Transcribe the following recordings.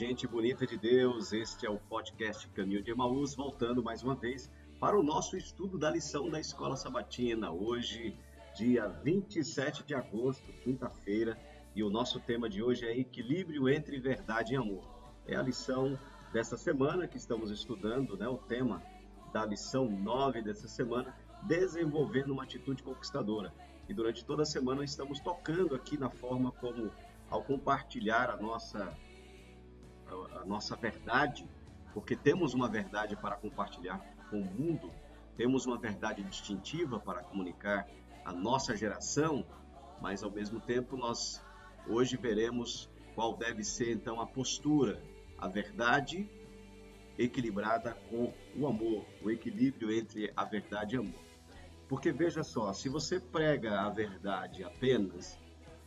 gente bonita de Deus. Este é o podcast Caminho de Emaús, voltando mais uma vez para o nosso estudo da lição da Escola Sabatina. Hoje, dia 27 de agosto, quinta-feira, e o nosso tema de hoje é equilíbrio entre verdade e amor. É a lição dessa semana que estamos estudando, né? O tema da lição 9 dessa semana, desenvolvendo uma atitude conquistadora. E durante toda a semana estamos tocando aqui na forma como ao compartilhar a nossa a, nossa verdade, porque temos uma verdade para compartilhar com o mundo, temos uma verdade distintiva para comunicar à nossa geração, mas ao mesmo tempo nós hoje veremos qual deve ser então a postura, a verdade equilibrada com o amor, o equilíbrio entre a verdade e amor. Porque veja só, se você prega a verdade apenas,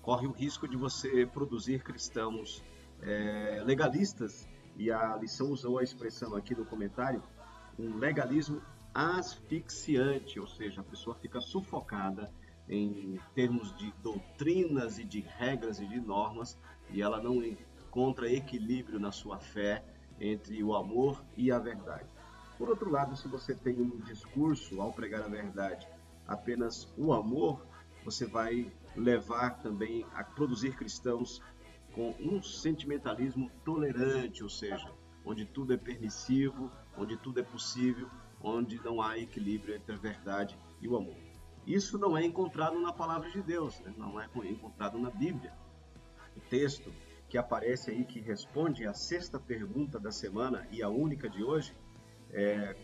corre o risco de você produzir cristãos eh, legalistas, e a lição usou a expressão aqui no comentário, um legalismo asfixiante, ou seja, a pessoa fica sufocada em termos de doutrinas e de regras e de normas, e ela não encontra equilíbrio na sua fé entre o amor e a verdade. Por outro lado, se você tem um discurso ao pregar a verdade apenas o amor, você vai levar também a produzir cristãos com um sentimentalismo tolerante, ou seja, onde tudo é permissivo, onde tudo é possível, onde não há equilíbrio entre a verdade e o amor. Isso não é encontrado na palavra de Deus, né? não é encontrado na Bíblia. O texto que aparece aí, que responde à sexta pergunta da semana e a única de hoje, é,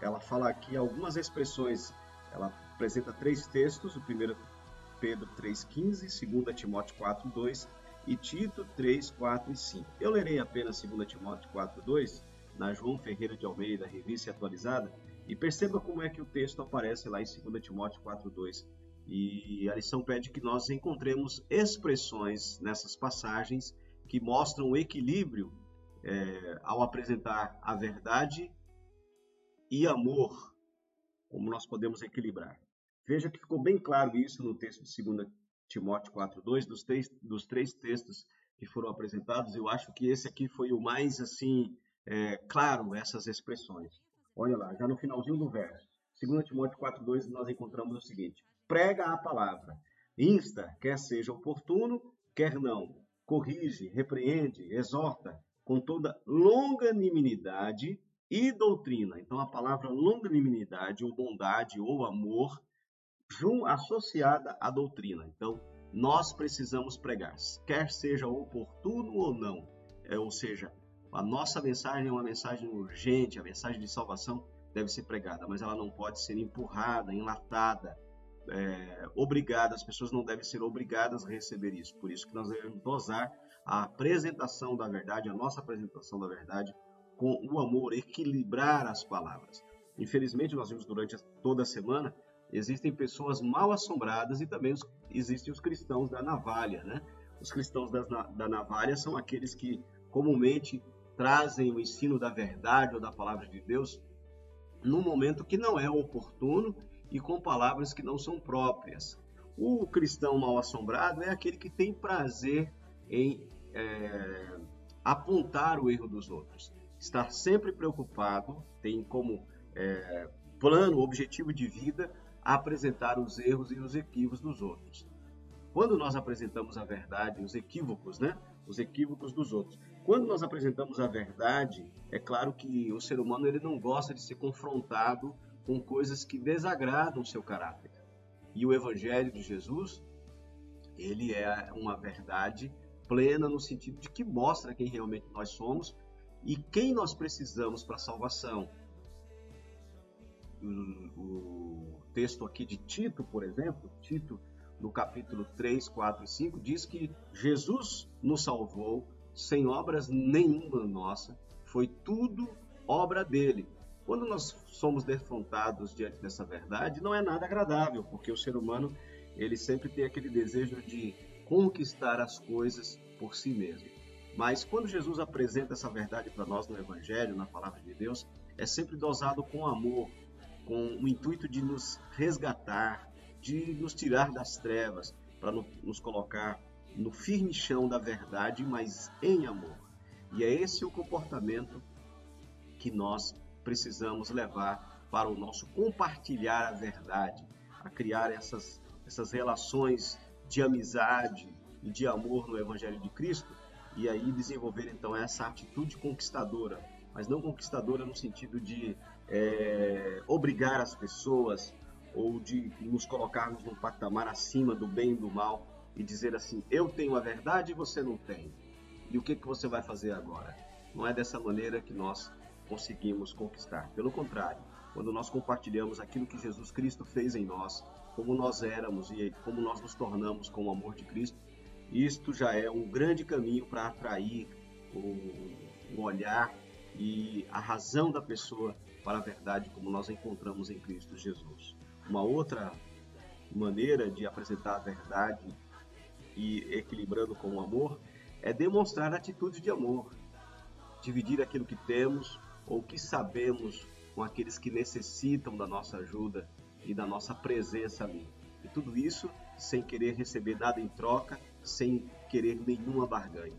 ela fala aqui algumas expressões. Ela apresenta três textos, o primeiro Pedro 3,15, 2 Timóteo 4,2 e Tito 3, 4 e 5. Eu lerei apenas 2 Timóteo 4, 2 na João Ferreira de Almeida, revista atualizada, e perceba como é que o texto aparece lá em 2 Timóteo 4, 2. E a lição pede que nós encontremos expressões nessas passagens que mostram o equilíbrio é, ao apresentar a verdade e amor, como nós podemos equilibrar. Veja que ficou bem claro isso no texto de 2 Timóteo 4:2, dos três, dos três textos que foram apresentados, eu acho que esse aqui foi o mais assim é, claro essas expressões. Olha lá, já no finalzinho do verso, 2 Timóteo 4:2 nós encontramos o seguinte: prega a palavra, insta, quer seja oportuno, quer não, corrige, repreende, exorta com toda longanimidade e doutrina. Então a palavra longanimidade ou bondade ou amor associada à doutrina. Então, nós precisamos pregar, quer seja oportuno ou não. É, ou seja, a nossa mensagem é uma mensagem urgente, a mensagem de salvação deve ser pregada, mas ela não pode ser empurrada, enlatada, é, obrigada. As pessoas não devem ser obrigadas a receber isso. Por isso que nós devemos dosar a apresentação da verdade, a nossa apresentação da verdade, com o amor, equilibrar as palavras. Infelizmente, nós vimos durante toda a semana, existem pessoas mal assombradas e também os, existem os cristãos da navalha, né? Os cristãos da, da navalha são aqueles que comumente trazem o ensino da verdade ou da palavra de Deus num momento que não é oportuno e com palavras que não são próprias. O cristão mal assombrado é aquele que tem prazer em é, apontar o erro dos outros, estar sempre preocupado, tem como é, plano, objetivo de vida apresentar os erros e os equívocos dos outros. Quando nós apresentamos a verdade, os equívocos, né? Os equívocos dos outros. Quando nós apresentamos a verdade, é claro que o ser humano ele não gosta de ser confrontado com coisas que desagradam o seu caráter. E o evangelho de Jesus, ele é uma verdade plena no sentido de que mostra quem realmente nós somos e quem nós precisamos para a salvação. O, o, texto aqui de Tito, por exemplo, Tito, no capítulo 3, 4 e 5, diz que Jesus nos salvou sem obras nenhuma nossa, foi tudo obra dele. Quando nós somos defrontados diante dessa verdade, não é nada agradável, porque o ser humano ele sempre tem aquele desejo de conquistar as coisas por si mesmo. Mas quando Jesus apresenta essa verdade para nós no Evangelho, na palavra de Deus, é sempre dosado com amor, com o intuito de nos resgatar, de nos tirar das trevas, para nos colocar no firme chão da verdade, mas em amor. E é esse o comportamento que nós precisamos levar para o nosso compartilhar a verdade, a criar essas, essas relações de amizade e de amor no Evangelho de Cristo, e aí desenvolver então essa atitude conquistadora, mas não conquistadora no sentido de é, obrigar as pessoas ou de nos colocarmos num patamar acima do bem e do mal e dizer assim: eu tenho a verdade e você não tem. E o que, que você vai fazer agora? Não é dessa maneira que nós conseguimos conquistar. Pelo contrário, quando nós compartilhamos aquilo que Jesus Cristo fez em nós, como nós éramos e como nós nos tornamos com o amor de Cristo, isto já é um grande caminho para atrair o, o olhar e a razão da pessoa para a verdade como nós encontramos em Cristo Jesus. Uma outra maneira de apresentar a verdade e equilibrando com o amor é demonstrar atitude de amor, dividir aquilo que temos ou que sabemos com aqueles que necessitam da nossa ajuda e da nossa presença ali. E tudo isso sem querer receber nada em troca, sem querer nenhuma barganha.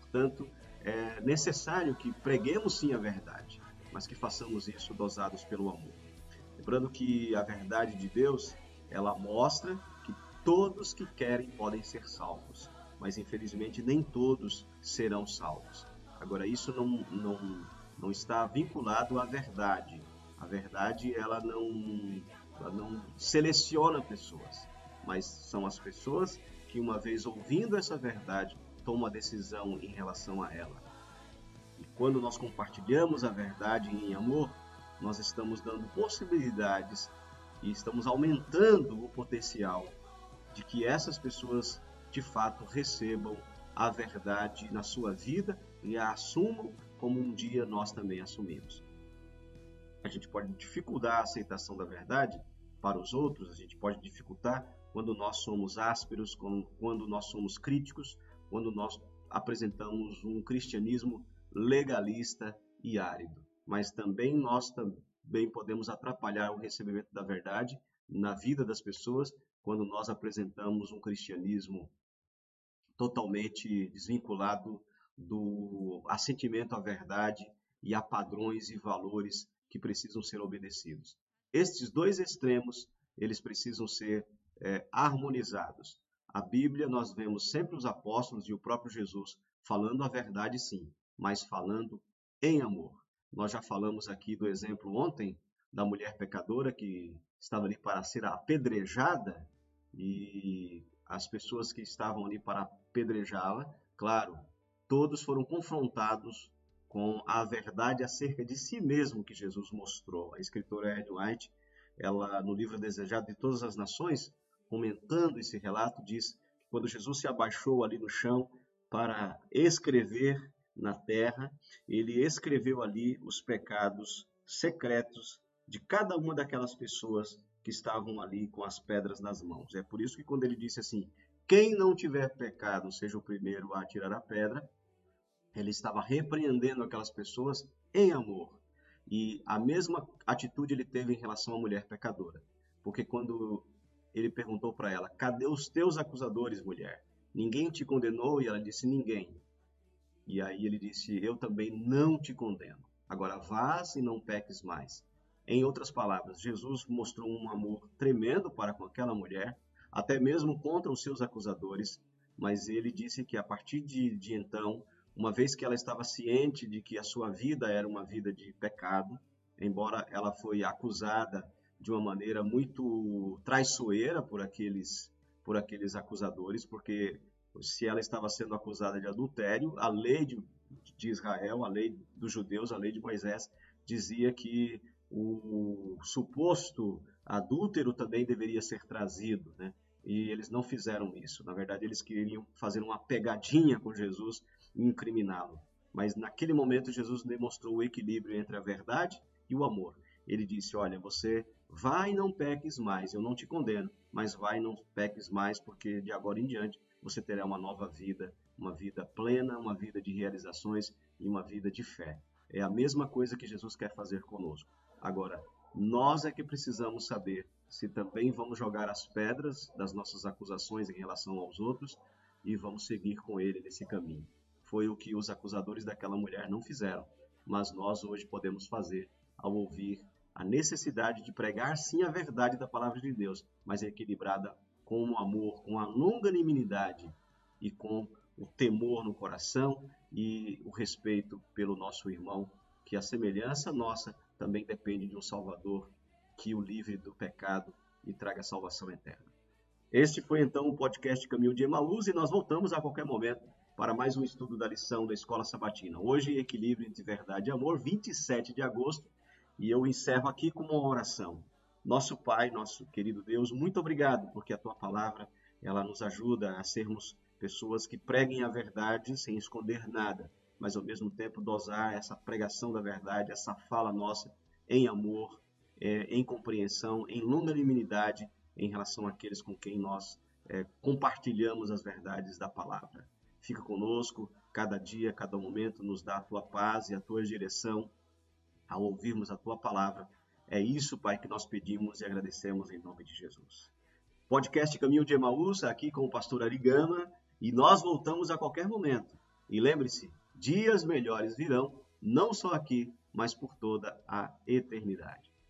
Portanto, é necessário que preguemos sim a verdade, mas que façamos isso dosados pelo amor. Lembrando que a verdade de Deus, ela mostra que todos que querem podem ser salvos, mas infelizmente nem todos serão salvos. Agora, isso não, não, não está vinculado à verdade. A verdade, ela não, ela não seleciona pessoas, mas são as pessoas que, uma vez ouvindo essa verdade, tomam a decisão em relação a ela. E quando nós compartilhamos a verdade em amor, nós estamos dando possibilidades e estamos aumentando o potencial de que essas pessoas de fato recebam a verdade na sua vida e a assumam como um dia nós também assumimos. A gente pode dificultar a aceitação da verdade para os outros, a gente pode dificultar quando nós somos ásperos, quando nós somos críticos, quando nós apresentamos um cristianismo legalista e árido. Mas também nós também podemos atrapalhar o recebimento da verdade na vida das pessoas quando nós apresentamos um cristianismo totalmente desvinculado do assentimento à verdade e a padrões e valores que precisam ser obedecidos. Estes dois extremos, eles precisam ser é, harmonizados. A Bíblia, nós vemos sempre os apóstolos e o próprio Jesus falando a verdade, sim, mas falando em amor. Nós já falamos aqui do exemplo ontem da mulher pecadora que estava ali para ser apedrejada e as pessoas que estavam ali para apedrejá-la, claro, todos foram confrontados com a verdade acerca de si mesmo que Jesus mostrou. A escritora Ed White, ela no livro Desejado de Todas as Nações, comentando esse relato, diz que quando Jesus se abaixou ali no chão para escrever na terra, ele escreveu ali os pecados secretos de cada uma daquelas pessoas que estavam ali com as pedras nas mãos. É por isso que quando ele disse assim: quem não tiver pecado, seja o primeiro a tirar a pedra, ele estava repreendendo aquelas pessoas em amor. E a mesma atitude ele teve em relação à mulher pecadora. Porque quando ele perguntou para ela: Cadê os teus acusadores, mulher? Ninguém te condenou? E ela disse: Ninguém. E aí ele disse: Eu também não te condeno. Agora vás e não peques mais. Em outras palavras, Jesus mostrou um amor tremendo para com aquela mulher, até mesmo contra os seus acusadores, mas ele disse que a partir de, de então, uma vez que ela estava ciente de que a sua vida era uma vida de pecado, embora ela foi acusada de uma maneira muito traiçoeira por aqueles por aqueles acusadores, porque se ela estava sendo acusada de adultério, a lei de, de Israel, a lei dos judeus, a lei de Moisés dizia que o suposto adúltero também deveria ser trazido, né? E eles não fizeram isso. Na verdade, eles queriam fazer uma pegadinha com Jesus e incriminá-lo. Mas naquele momento, Jesus demonstrou o equilíbrio entre a verdade e o amor. Ele disse: Olha, você vai não peques mais, eu não te condeno, mas vai não peques mais, porque de agora em diante você terá uma nova vida, uma vida plena, uma vida de realizações e uma vida de fé. É a mesma coisa que Jesus quer fazer conosco. Agora, nós é que precisamos saber se também vamos jogar as pedras das nossas acusações em relação aos outros e vamos seguir com ele nesse caminho. Foi o que os acusadores daquela mulher não fizeram, mas nós hoje podemos fazer ao ouvir a necessidade de pregar sim a verdade da palavra de Deus, mas equilibrada com o amor, com a longanimidade e com o temor no coração e o respeito pelo nosso irmão, que a semelhança nossa também depende de um Salvador que o livre do pecado e traga salvação eterna. Este foi então o podcast Caminho de Emaús e nós voltamos a qualquer momento para mais um estudo da lição da Escola Sabatina. Hoje, Equilíbrio entre Verdade e Amor, 27 de agosto, e eu encerro aqui com uma oração. Nosso Pai, nosso querido Deus, muito obrigado, porque a tua palavra, ela nos ajuda a sermos pessoas que preguem a verdade sem esconder nada, mas ao mesmo tempo dosar essa pregação da verdade, essa fala nossa em amor, é, em compreensão, em longanimidade em relação àqueles com quem nós é, compartilhamos as verdades da palavra. Fica conosco, cada dia, cada momento, nos dá a tua paz e a tua direção ao ouvirmos a tua palavra é isso, Pai, que nós pedimos e agradecemos em nome de Jesus. Podcast Caminho de Emaús, aqui com o pastor Arigama, e nós voltamos a qualquer momento. E lembre-se, dias melhores virão, não só aqui, mas por toda a eternidade.